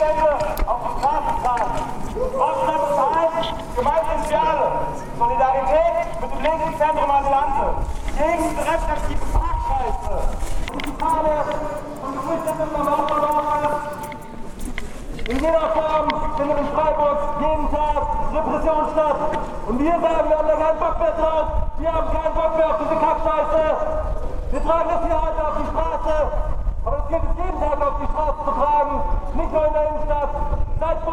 Missstände auf die Straßenplan. Deutschland ist vereint, Gewalt für alle. Solidarität mit dem linken Zentrum an Lande. Gegen diese repräsentative Parkscheiße. Und die Fahne und Gerüchte sind am in jeder Form findet in Freiburg jeden Tag Repression statt. Und wir sagen, wir haben da keinen Bock mehr drauf. Wir haben keinen Bock mehr auf diese